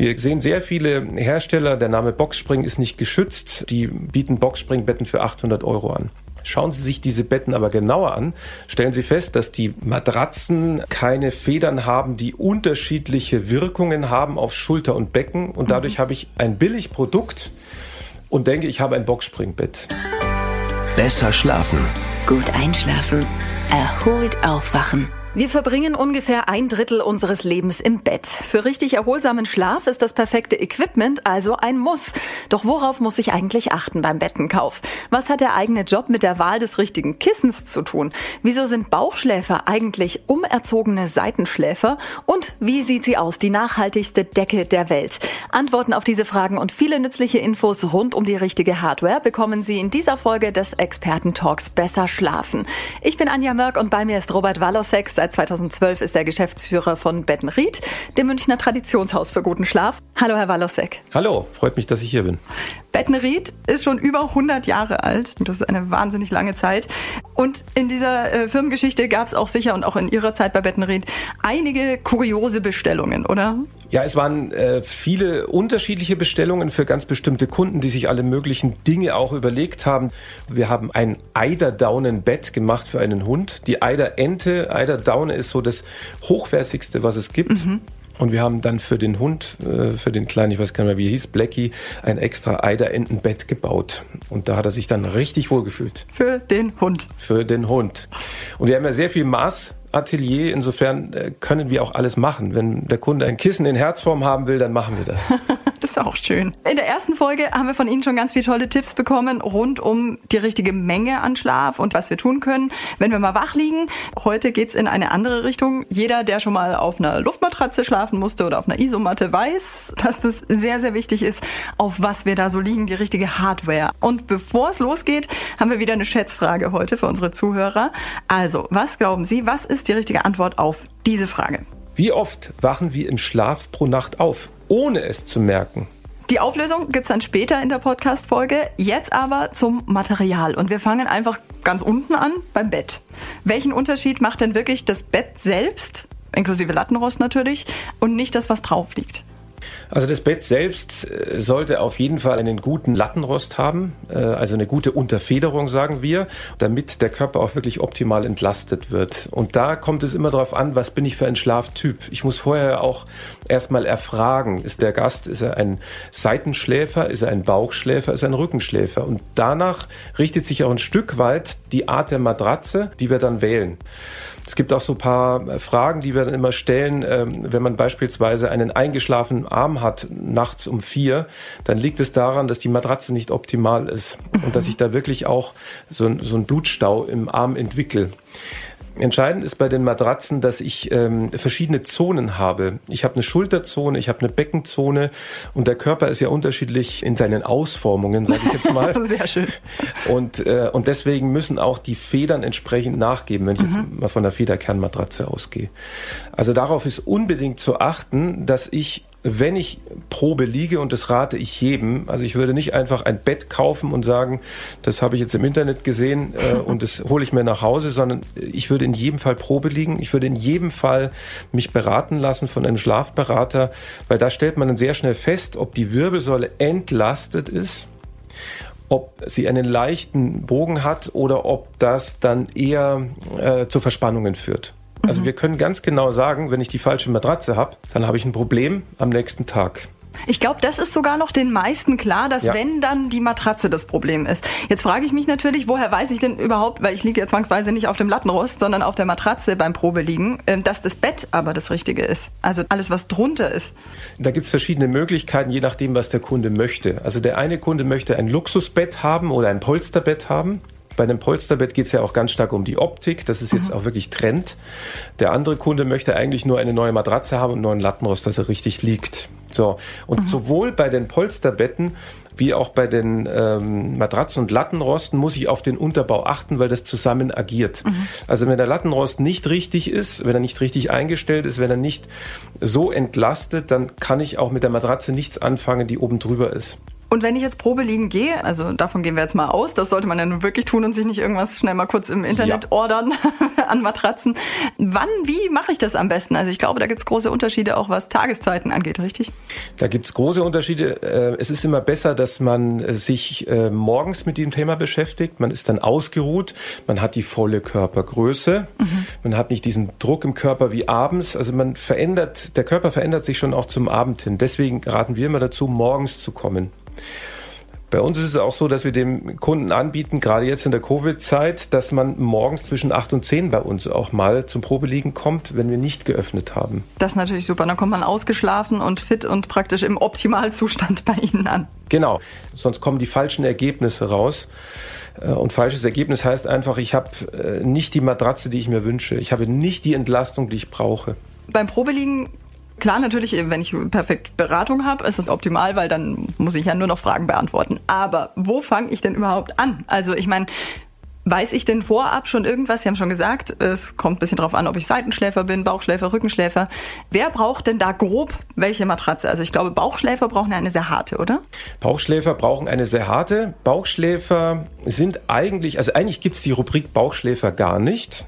Wir sehen sehr viele Hersteller, der Name Boxspring ist nicht geschützt, die bieten Boxspringbetten für 800 Euro an. Schauen Sie sich diese Betten aber genauer an, stellen Sie fest, dass die Matratzen keine Federn haben, die unterschiedliche Wirkungen haben auf Schulter und Becken und dadurch mhm. habe ich ein Billigprodukt und denke, ich habe ein Boxspringbett. Besser schlafen. Gut einschlafen. Erholt aufwachen. Wir verbringen ungefähr ein Drittel unseres Lebens im Bett. Für richtig erholsamen Schlaf ist das perfekte Equipment also ein Muss. Doch worauf muss ich eigentlich achten beim Bettenkauf? Was hat der eigene Job mit der Wahl des richtigen Kissens zu tun? Wieso sind Bauchschläfer eigentlich umerzogene Seitenschläfer? Und wie sieht sie aus, die nachhaltigste Decke der Welt? Antworten auf diese Fragen und viele nützliche Infos rund um die richtige Hardware bekommen Sie in dieser Folge des Experten-Talks Besser schlafen. Ich bin Anja Mörk und bei mir ist Robert Walosek Seit 2012 ist er Geschäftsführer von Bettenried, dem Münchner Traditionshaus für guten Schlaf. Hallo, Herr Walosek. Hallo, freut mich, dass ich hier bin. Bettenried ist schon über 100 Jahre alt. Das ist eine wahnsinnig lange Zeit. Und in dieser äh, Firmengeschichte gab es auch sicher und auch in Ihrer Zeit bei Bettenried einige kuriose Bestellungen, oder? Ja, es waren äh, viele unterschiedliche Bestellungen für ganz bestimmte Kunden, die sich alle möglichen Dinge auch überlegt haben. Wir haben ein Eiderdaunenbett gemacht für einen Hund. Die Eiderente, Eiderdaune ist so das hochwertigste, was es gibt. Mhm. Und wir haben dann für den Hund, äh, für den kleinen, ich weiß gar nicht mehr, wie er hieß, Blackie, ein extra Eiderentenbett gebaut. Und da hat er sich dann richtig wohl gefühlt. Für den Hund. Für den Hund. Und wir haben ja sehr viel Maß Atelier. Insofern äh, können wir auch alles machen. Wenn der Kunde ein Kissen in Herzform haben will, dann machen wir das. das ist auch schön. In der ersten Folge haben wir von Ihnen schon ganz viele tolle Tipps bekommen rund um die richtige Menge an Schlaf und was wir tun können, wenn wir mal wach liegen. Heute geht's in eine andere Richtung. Jeder, der schon mal auf einer Luftmatratze schlafen musste oder auf einer Isomatte, weiß, dass das sehr, sehr wichtig ist, auf was wir da so liegen, die richtige Hardware. Und bevor es losgeht, haben wir wieder eine Schätzfrage heute für unsere Zuhörer. Also, was glauben Sie, was ist die richtige Antwort auf diese Frage? Wie oft wachen wir im Schlaf pro Nacht auf, ohne es zu merken? Die Auflösung gibt es dann später in der Podcast-Folge. Jetzt aber zum Material. Und wir fangen einfach ganz unten an beim Bett. Welchen Unterschied macht denn wirklich das Bett selbst, inklusive Lattenrost natürlich, und nicht das, was drauf liegt? Also das Bett selbst äh, sollte auf jeden Fall einen guten Lattenrost haben, äh, also eine gute Unterfederung, sagen wir, damit der Körper auch wirklich optimal entlastet wird. Und da kommt es immer darauf an, was bin ich für ein Schlaftyp. Ich muss vorher auch erstmal erfragen, ist der Gast, ist er ein Seitenschläfer, ist er ein Bauchschläfer, ist er ein Rückenschläfer. Und danach richtet sich auch ein Stück weit die Art der Matratze, die wir dann wählen. Es gibt auch so ein paar äh, Fragen, die wir dann immer stellen, ähm, wenn man beispielsweise einen eingeschlafenen Arm hat, nachts um vier, dann liegt es daran, dass die Matratze nicht optimal ist und dass ich da wirklich auch so, so ein Blutstau im Arm entwickle. Entscheidend ist bei den Matratzen, dass ich ähm, verschiedene Zonen habe. Ich habe eine Schulterzone, ich habe eine Beckenzone und der Körper ist ja unterschiedlich in seinen Ausformungen, sage ich jetzt mal. Sehr schön. Und, äh, und deswegen müssen auch die Federn entsprechend nachgeben, wenn ich mhm. jetzt mal von der Federkernmatratze ausgehe. Also darauf ist unbedingt zu achten, dass ich wenn ich Probe liege, und das rate ich jedem, also ich würde nicht einfach ein Bett kaufen und sagen, das habe ich jetzt im Internet gesehen äh, und das hole ich mir nach Hause, sondern ich würde in jedem Fall Probe liegen. Ich würde in jedem Fall mich beraten lassen von einem Schlafberater, weil da stellt man dann sehr schnell fest, ob die Wirbelsäule entlastet ist ob sie einen leichten Bogen hat oder ob das dann eher äh, zu Verspannungen führt. Also mhm. wir können ganz genau sagen, wenn ich die falsche Matratze habe, dann habe ich ein Problem am nächsten Tag. Ich glaube, das ist sogar noch den meisten klar, dass ja. wenn dann die Matratze das Problem ist. Jetzt frage ich mich natürlich, woher weiß ich denn überhaupt, weil ich liege ja zwangsweise nicht auf dem Lattenrost, sondern auf der Matratze beim Probeliegen, ähm, dass das Bett aber das Richtige ist. Also alles, was drunter ist. Da gibt es verschiedene Möglichkeiten, je nachdem, was der Kunde möchte. Also der eine Kunde möchte ein Luxusbett haben oder ein Polsterbett haben. Bei einem Polsterbett geht es ja auch ganz stark um die Optik. Das ist jetzt mhm. auch wirklich Trend. Der andere Kunde möchte eigentlich nur eine neue Matratze haben und einen neuen Lattenrost, dass er richtig liegt. So. Und mhm. sowohl bei den Polsterbetten wie auch bei den ähm, Matratzen und Lattenrosten muss ich auf den Unterbau achten, weil das zusammen agiert. Mhm. Also wenn der Lattenrost nicht richtig ist, wenn er nicht richtig eingestellt ist, wenn er nicht so entlastet, dann kann ich auch mit der Matratze nichts anfangen, die oben drüber ist. Und wenn ich jetzt Probe liegen gehe, also davon gehen wir jetzt mal aus, das sollte man ja nun wirklich tun und sich nicht irgendwas schnell mal kurz im Internet ja. ordern an Matratzen. Wann, wie mache ich das am besten? Also ich glaube, da gibt es große Unterschiede auch was Tageszeiten angeht, richtig? Da gibt es große Unterschiede. Äh, es ist immer besser, dass man äh, sich äh, morgens mit dem Thema beschäftigt. Man ist dann ausgeruht, man hat die volle Körpergröße, mhm. man hat nicht diesen Druck im Körper wie abends. Also man verändert, der Körper verändert sich schon auch zum Abend hin. Deswegen raten wir immer dazu, morgens zu kommen. Bei uns ist es auch so, dass wir dem Kunden anbieten, gerade jetzt in der Covid-Zeit, dass man morgens zwischen 8 und 10 bei uns auch mal zum Probeliegen kommt, wenn wir nicht geöffnet haben. Das ist natürlich super. Dann kommt man ausgeschlafen und fit und praktisch im Optimalzustand bei Ihnen an. Genau. Sonst kommen die falschen Ergebnisse raus. Äh, und falsches Ergebnis heißt einfach, ich habe äh, nicht die Matratze, die ich mir wünsche. Ich habe nicht die Entlastung, die ich brauche. Beim Probeliegen Klar, natürlich, wenn ich perfekt Beratung habe, ist das optimal, weil dann muss ich ja nur noch Fragen beantworten. Aber wo fange ich denn überhaupt an? Also ich meine, Weiß ich denn vorab schon irgendwas? Sie haben schon gesagt, es kommt ein bisschen darauf an, ob ich Seitenschläfer bin, Bauchschläfer, Rückenschläfer. Wer braucht denn da grob welche Matratze? Also ich glaube, Bauchschläfer brauchen eine sehr harte, oder? Bauchschläfer brauchen eine sehr harte. Bauchschläfer sind eigentlich, also eigentlich gibt es die Rubrik Bauchschläfer gar nicht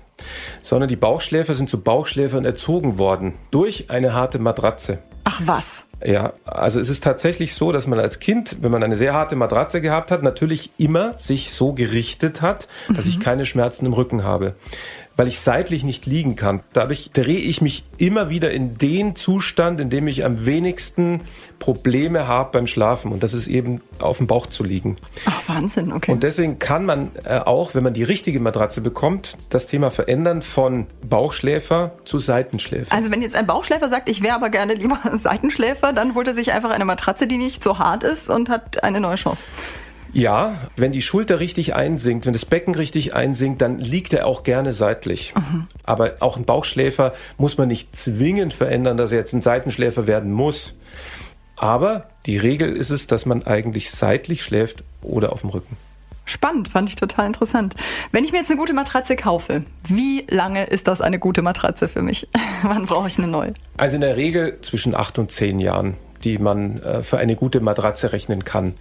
sondern die Bauchschläfer sind zu Bauchschläfern erzogen worden durch eine harte Matratze. Ach was? Ja, also es ist tatsächlich so, dass man als Kind, wenn man eine sehr harte Matratze gehabt hat, natürlich immer sich so gerichtet hat, dass mhm. ich keine Schmerzen im Rücken habe weil ich seitlich nicht liegen kann. Dadurch drehe ich mich immer wieder in den Zustand, in dem ich am wenigsten Probleme habe beim Schlafen. Und das ist eben auf dem Bauch zu liegen. Ach, Wahnsinn, okay. Und deswegen kann man äh, auch, wenn man die richtige Matratze bekommt, das Thema verändern von Bauchschläfer zu Seitenschläfer. Also wenn jetzt ein Bauchschläfer sagt, ich wäre aber gerne lieber Seitenschläfer, dann holt er sich einfach eine Matratze, die nicht so hart ist und hat eine neue Chance. Ja, wenn die Schulter richtig einsinkt, wenn das Becken richtig einsinkt, dann liegt er auch gerne seitlich. Mhm. Aber auch ein Bauchschläfer muss man nicht zwingend verändern, dass er jetzt ein Seitenschläfer werden muss. Aber die Regel ist es, dass man eigentlich seitlich schläft oder auf dem Rücken. Spannend, fand ich total interessant. Wenn ich mir jetzt eine gute Matratze kaufe, wie lange ist das eine gute Matratze für mich? Wann brauche ich eine neue? Also in der Regel zwischen acht und zehn Jahren die man äh, für eine gute Matratze rechnen kann.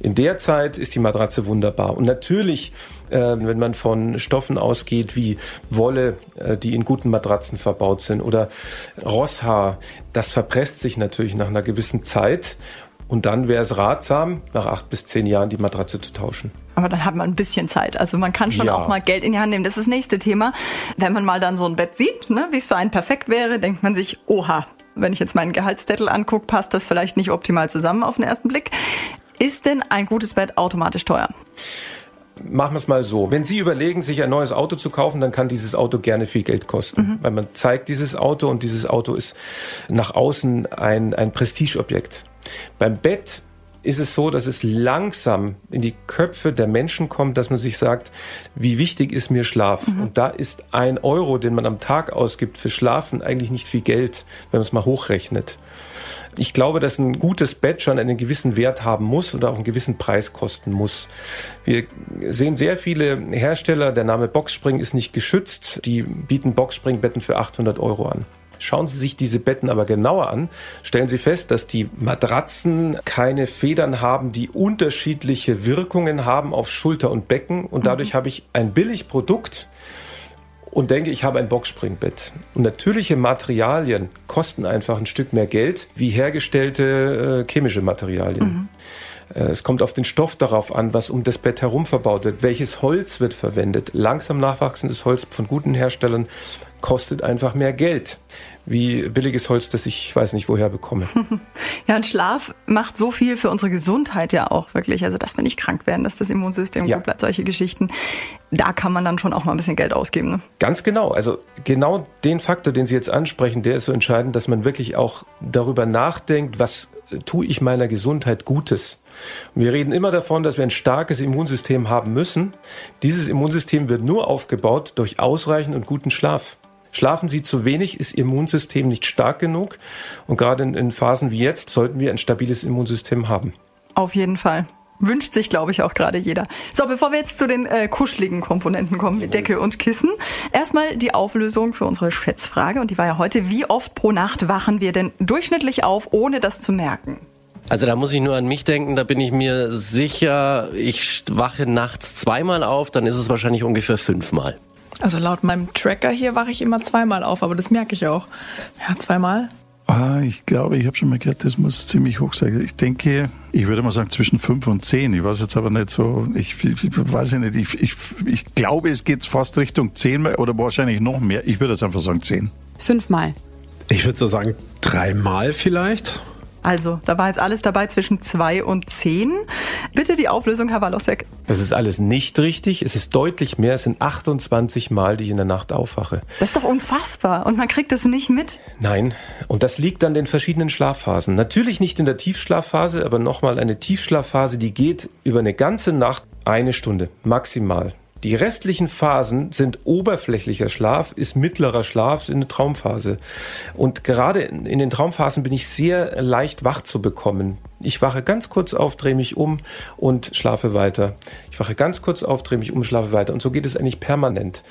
In der Zeit ist die Matratze wunderbar. Und natürlich, äh, wenn man von Stoffen ausgeht wie Wolle, äh, die in guten Matratzen verbaut sind, oder Rosshaar, das verpresst sich natürlich nach einer gewissen Zeit. Und dann wäre es ratsam, nach acht bis zehn Jahren die Matratze zu tauschen. Aber dann hat man ein bisschen Zeit. Also man kann schon ja. auch mal Geld in die Hand nehmen. Das ist das nächste Thema. Wenn man mal dann so ein Bett sieht, ne, wie es für einen perfekt wäre, denkt man sich, oha, wenn ich jetzt meinen Gehaltszettel angucke, passt das vielleicht nicht optimal zusammen auf den ersten Blick. Ist denn ein gutes Bett automatisch teuer? Machen wir es mal so. Wenn Sie überlegen, sich ein neues Auto zu kaufen, dann kann dieses Auto gerne viel Geld kosten. Mhm. Weil man zeigt dieses Auto und dieses Auto ist nach außen ein, ein Prestigeobjekt. Beim Bett ist es so, dass es langsam in die Köpfe der Menschen kommt, dass man sich sagt, wie wichtig ist mir Schlaf? Mhm. Und da ist ein Euro, den man am Tag ausgibt für Schlafen, eigentlich nicht viel Geld, wenn man es mal hochrechnet. Ich glaube, dass ein gutes Bett schon einen gewissen Wert haben muss und auch einen gewissen Preis kosten muss. Wir sehen sehr viele Hersteller, der Name Boxspring ist nicht geschützt, die bieten Boxspringbetten für 800 Euro an. Schauen Sie sich diese Betten aber genauer an, stellen Sie fest, dass die Matratzen keine Federn haben, die unterschiedliche Wirkungen haben auf Schulter und Becken und dadurch mhm. habe ich ein Billigprodukt und denke, ich habe ein Boxspringbett. Und natürliche Materialien kosten einfach ein Stück mehr Geld wie hergestellte äh, chemische Materialien. Mhm. Äh, es kommt auf den Stoff darauf an, was um das Bett herum verbaut wird. Welches Holz wird verwendet? Langsam nachwachsendes Holz von guten Herstellern kostet einfach mehr Geld wie billiges Holz, das ich weiß nicht woher bekomme. Ja, und Schlaf macht so viel für unsere Gesundheit ja auch wirklich. Also, dass wir nicht krank werden, dass das Immunsystem ja. gut bleibt, solche Geschichten. Da kann man dann schon auch mal ein bisschen Geld ausgeben. Ne? Ganz genau. Also genau den Faktor, den Sie jetzt ansprechen, der ist so entscheidend, dass man wirklich auch darüber nachdenkt, was tue ich meiner Gesundheit Gutes. Wir reden immer davon, dass wir ein starkes Immunsystem haben müssen. Dieses Immunsystem wird nur aufgebaut durch ausreichend und guten Schlaf. Schlafen Sie zu wenig, ist Ihr Immunsystem nicht stark genug. Und gerade in, in Phasen wie jetzt sollten wir ein stabiles Immunsystem haben. Auf jeden Fall. Wünscht sich, glaube ich, auch gerade jeder. So, bevor wir jetzt zu den äh, kuscheligen Komponenten kommen, wie Decke und Kissen, erstmal die Auflösung für unsere Schätzfrage. Und die war ja heute, wie oft pro Nacht wachen wir denn durchschnittlich auf, ohne das zu merken? Also da muss ich nur an mich denken, da bin ich mir sicher, ich wache nachts zweimal auf, dann ist es wahrscheinlich ungefähr fünfmal. Also laut meinem Tracker hier wache ich immer zweimal auf, aber das merke ich auch. Ja, zweimal. Ah, ich glaube, ich habe schon mal gehört, das muss ziemlich hoch sein. Ich denke, ich würde mal sagen zwischen fünf und zehn. Ich weiß jetzt aber nicht so, ich, ich weiß nicht, ich, ich, ich glaube, es geht fast Richtung zehn oder wahrscheinlich noch mehr. Ich würde jetzt einfach sagen zehn. Fünfmal. Ich würde so sagen dreimal vielleicht. Also, da war jetzt alles dabei zwischen zwei und zehn. Bitte die Auflösung, Herr Walosek. Das ist alles nicht richtig. Es ist deutlich mehr. Es sind 28 Mal, die ich in der Nacht aufwache. Das ist doch unfassbar. Und man kriegt es nicht mit. Nein. Und das liegt an den verschiedenen Schlafphasen. Natürlich nicht in der Tiefschlafphase, aber nochmal eine Tiefschlafphase, die geht über eine ganze Nacht eine Stunde maximal. Die restlichen Phasen sind oberflächlicher Schlaf, ist mittlerer Schlaf, in der Traumphase. Und gerade in den Traumphasen bin ich sehr leicht wach zu bekommen. Ich wache ganz kurz auf, drehe mich um und schlafe weiter. Ich wache ganz kurz auf, drehe mich um, schlafe weiter. Und so geht es eigentlich permanent.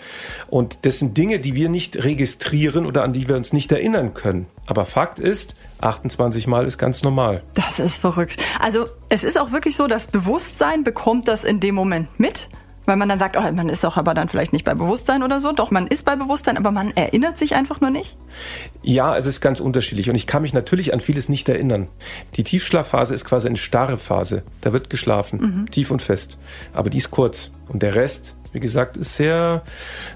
Und das sind Dinge, die wir nicht registrieren oder an die wir uns nicht erinnern können. Aber Fakt ist, 28 Mal ist ganz normal. Das ist verrückt. Also es ist auch wirklich so, das Bewusstsein bekommt das in dem Moment mit. Weil man dann sagt, oh, man ist doch aber dann vielleicht nicht bei Bewusstsein oder so. Doch, man ist bei Bewusstsein, aber man erinnert sich einfach nur nicht. Ja, es ist ganz unterschiedlich. Und ich kann mich natürlich an vieles nicht erinnern. Die Tiefschlafphase ist quasi eine starre Phase. Da wird geschlafen, mhm. tief und fest. Aber die ist kurz. Und der Rest wie gesagt, ist sehr,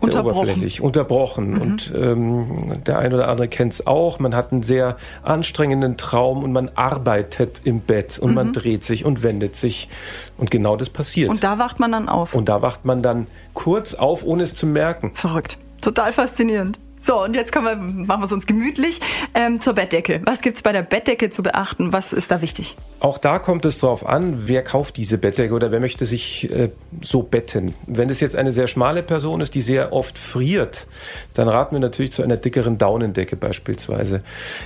sehr oberflächlich, unterbrochen. Mhm. Und ähm, der ein oder andere kennt es auch. Man hat einen sehr anstrengenden Traum und man arbeitet im Bett und mhm. man dreht sich und wendet sich. Und genau das passiert. Und da wacht man dann auf. Und da wacht man dann kurz auf, ohne es zu merken. Verrückt. Total faszinierend. So, und jetzt kommen wir, machen wir es uns gemütlich ähm, zur Bettdecke. Was gibt's bei der Bettdecke zu beachten? Was ist da wichtig? Auch da kommt es darauf an, wer kauft diese Bettdecke oder wer möchte sich äh, so betten. Wenn es jetzt eine sehr schmale Person ist, die sehr oft friert, dann raten wir natürlich zu einer dickeren Daunendecke beispielsweise.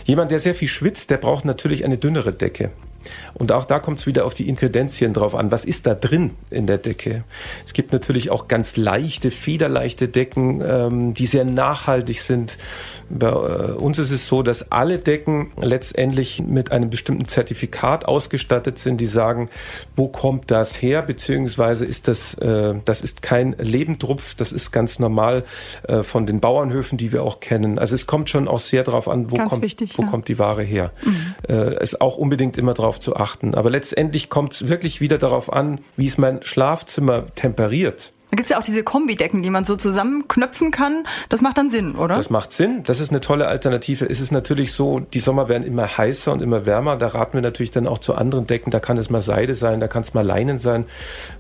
Jemand, der sehr viel schwitzt, der braucht natürlich eine dünnere Decke. Und auch da kommt es wieder auf die Inkredenzien drauf an. Was ist da drin in der Decke? Es gibt natürlich auch ganz leichte, federleichte Decken, ähm, die sehr nachhaltig sind. Bei äh, uns ist es so, dass alle Decken letztendlich mit einem bestimmten Zertifikat ausgestattet sind, die sagen, wo kommt das her, beziehungsweise ist das, äh, das ist kein Lebendrupf, das ist ganz normal äh, von den Bauernhöfen, die wir auch kennen. Also es kommt schon auch sehr darauf an, wo, kommt, wichtig, wo ja. kommt die Ware her. Mhm. Äh, ist auch unbedingt immer darauf zu achten. Aber letztendlich kommt es wirklich wieder darauf an, wie ist mein Schlafzimmer temperiert. Da gibt es ja auch diese Kombidecken, die man so zusammenknöpfen kann. Das macht dann Sinn, oder? Das macht Sinn. Das ist eine tolle Alternative. Es ist natürlich so, die Sommer werden immer heißer und immer wärmer. Da raten wir natürlich dann auch zu anderen Decken. Da kann es mal Seide sein, da kann es mal Leinen sein,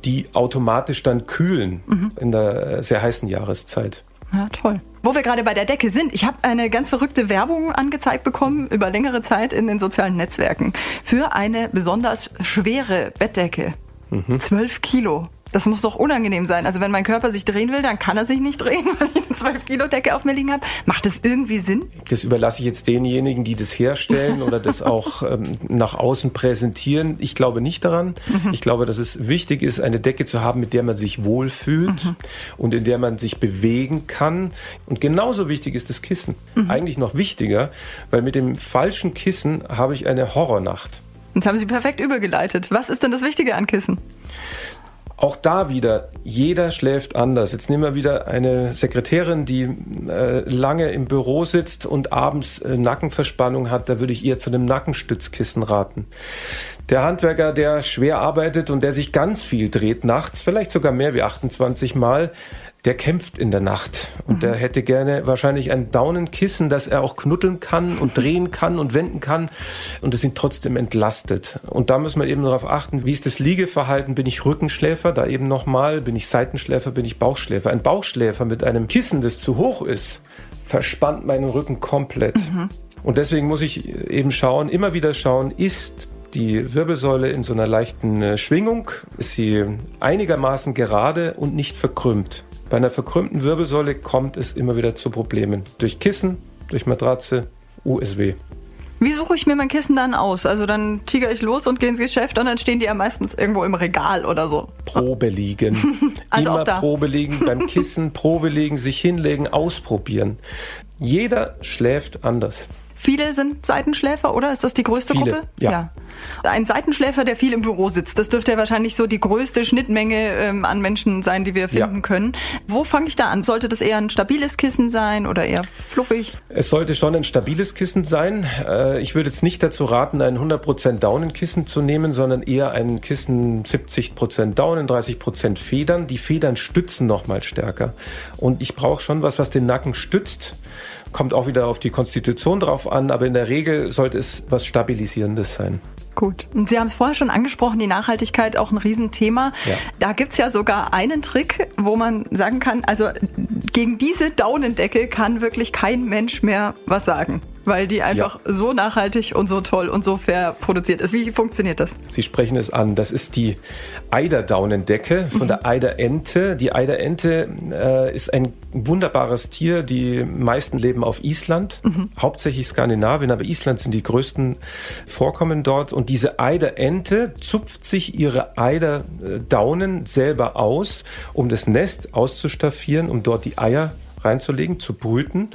die automatisch dann kühlen mhm. in der sehr heißen Jahreszeit. Ja, toll. Wo wir gerade bei der Decke sind, ich habe eine ganz verrückte Werbung angezeigt bekommen über längere Zeit in den sozialen Netzwerken für eine besonders schwere Bettdecke. Mhm. 12 Kilo. Das muss doch unangenehm sein. Also wenn mein Körper sich drehen will, dann kann er sich nicht drehen, weil ich eine 12 Kilo Decke auf mir liegen habe. Macht das irgendwie Sinn? Das überlasse ich jetzt denjenigen, die das herstellen oder das auch ähm, nach außen präsentieren. Ich glaube nicht daran. Mhm. Ich glaube, dass es wichtig ist, eine Decke zu haben, mit der man sich wohlfühlt mhm. und in der man sich bewegen kann. Und genauso wichtig ist das Kissen. Mhm. Eigentlich noch wichtiger, weil mit dem falschen Kissen habe ich eine Horrornacht. Jetzt haben Sie perfekt übergeleitet. Was ist denn das Wichtige an Kissen? Auch da wieder, jeder schläft anders. Jetzt nehmen wir wieder eine Sekretärin, die äh, lange im Büro sitzt und abends äh, Nackenverspannung hat. Da würde ich ihr zu einem Nackenstützkissen raten. Der Handwerker, der schwer arbeitet und der sich ganz viel dreht nachts, vielleicht sogar mehr wie 28 Mal, der kämpft in der Nacht und mhm. der hätte gerne wahrscheinlich ein Daunenkissen, das er auch knuddeln kann und drehen kann und wenden kann und es ihn trotzdem entlastet. Und da müssen wir eben darauf achten, wie ist das Liegeverhalten? Bin ich Rückenschläfer? Da eben nochmal, bin ich Seitenschläfer? Bin ich Bauchschläfer? Ein Bauchschläfer mit einem Kissen, das zu hoch ist, verspannt meinen Rücken komplett. Mhm. Und deswegen muss ich eben schauen, immer wieder schauen, ist die Wirbelsäule in so einer leichten äh, Schwingung, ist sie einigermaßen gerade und nicht verkrümmt. Bei einer verkrümmten Wirbelsäule kommt es immer wieder zu Problemen. Durch Kissen, durch Matratze, USW. Wie suche ich mir mein Kissen dann aus? Also dann tiger ich los und gehe ins Geschäft und dann stehen die ja meistens irgendwo im Regal oder so. Probe liegen. also Immer Probe liegen, beim Kissen Probe liegen, sich hinlegen, ausprobieren. Jeder schläft anders. Viele sind Seitenschläfer, oder? Ist das die größte Viele, Gruppe? Ja. ja. Ein Seitenschläfer, der viel im Büro sitzt, das dürfte ja wahrscheinlich so die größte Schnittmenge ähm, an Menschen sein, die wir finden ja. können. Wo fange ich da an? Sollte das eher ein stabiles Kissen sein oder eher fluffig? Es sollte schon ein stabiles Kissen sein. Äh, ich würde jetzt nicht dazu raten, ein 100% Daunenkissen zu nehmen, sondern eher ein Kissen 70% Daunen, 30% Federn. Die Federn stützen nochmal stärker. Und ich brauche schon was, was den Nacken stützt. Kommt auch wieder auf die Konstitution drauf an, aber in der Regel sollte es was Stabilisierendes sein. Gut. Und Sie haben es vorher schon angesprochen, die Nachhaltigkeit auch ein Riesenthema. Ja. Da gibt's ja sogar einen Trick, wo man sagen kann, also gegen diese Daunendecke kann wirklich kein Mensch mehr was sagen weil die einfach ja. so nachhaltig und so toll und so fair produziert ist. Wie funktioniert das? Sie sprechen es an. Das ist die Eiderdaunendecke von mhm. der Eiderente. Die Eiderente äh, ist ein wunderbares Tier. Die meisten leben auf Island, mhm. hauptsächlich Skandinavien, aber Island sind die größten Vorkommen dort. Und diese Eiderente zupft sich ihre Eiderdaunen selber aus, um das Nest auszustaffieren, um dort die Eier reinzulegen, zu brüten.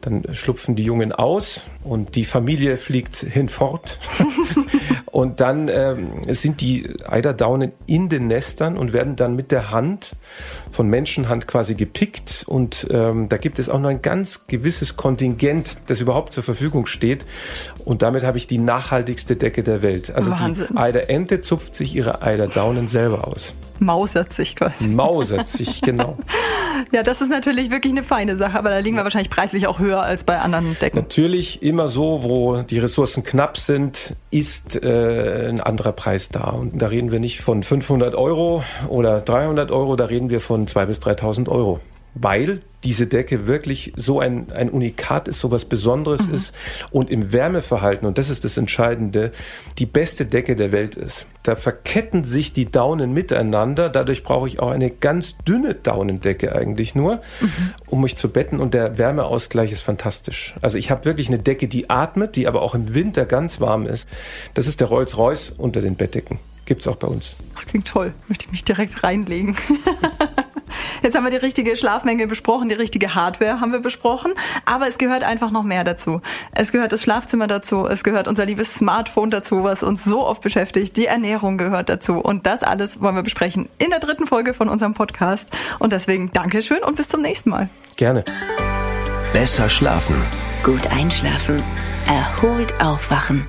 Dann schlupfen die Jungen aus und die Familie fliegt hinfort. und dann ähm, sind die Eiderdaunen in den Nestern und werden dann mit der Hand von Menschenhand quasi gepickt. Und ähm, da gibt es auch noch ein ganz gewisses Kontingent, das überhaupt zur Verfügung steht. Und damit habe ich die nachhaltigste Decke der Welt. Also Wahnsinn. die Eiderente zupft sich ihre Eiderdaunen selber aus mausert sich quasi. Mausert sich, genau. ja, das ist natürlich wirklich eine feine Sache, aber da liegen wir wahrscheinlich preislich auch höher als bei anderen Decken. Natürlich immer so, wo die Ressourcen knapp sind, ist äh, ein anderer Preis da. Und da reden wir nicht von 500 Euro oder 300 Euro, da reden wir von 2.000 bis 3.000 Euro weil diese Decke wirklich so ein, ein Unikat ist, so was Besonderes mhm. ist und im Wärmeverhalten, und das ist das Entscheidende, die beste Decke der Welt ist. Da verketten sich die Daunen miteinander, dadurch brauche ich auch eine ganz dünne Daunendecke eigentlich nur, mhm. um mich zu betten und der Wärmeausgleich ist fantastisch. Also ich habe wirklich eine Decke, die atmet, die aber auch im Winter ganz warm ist. Das ist der Rolls-Royce unter den Bettdecken. Gibt's auch bei uns. Das klingt toll. Möchte ich mich direkt reinlegen. Jetzt haben wir die richtige Schlafmenge besprochen, die richtige Hardware haben wir besprochen, aber es gehört einfach noch mehr dazu. Es gehört das Schlafzimmer dazu, es gehört unser liebes Smartphone dazu, was uns so oft beschäftigt, die Ernährung gehört dazu und das alles wollen wir besprechen in der dritten Folge von unserem Podcast und deswegen Dankeschön und bis zum nächsten Mal. Gerne. Besser schlafen. Gut einschlafen. Erholt aufwachen.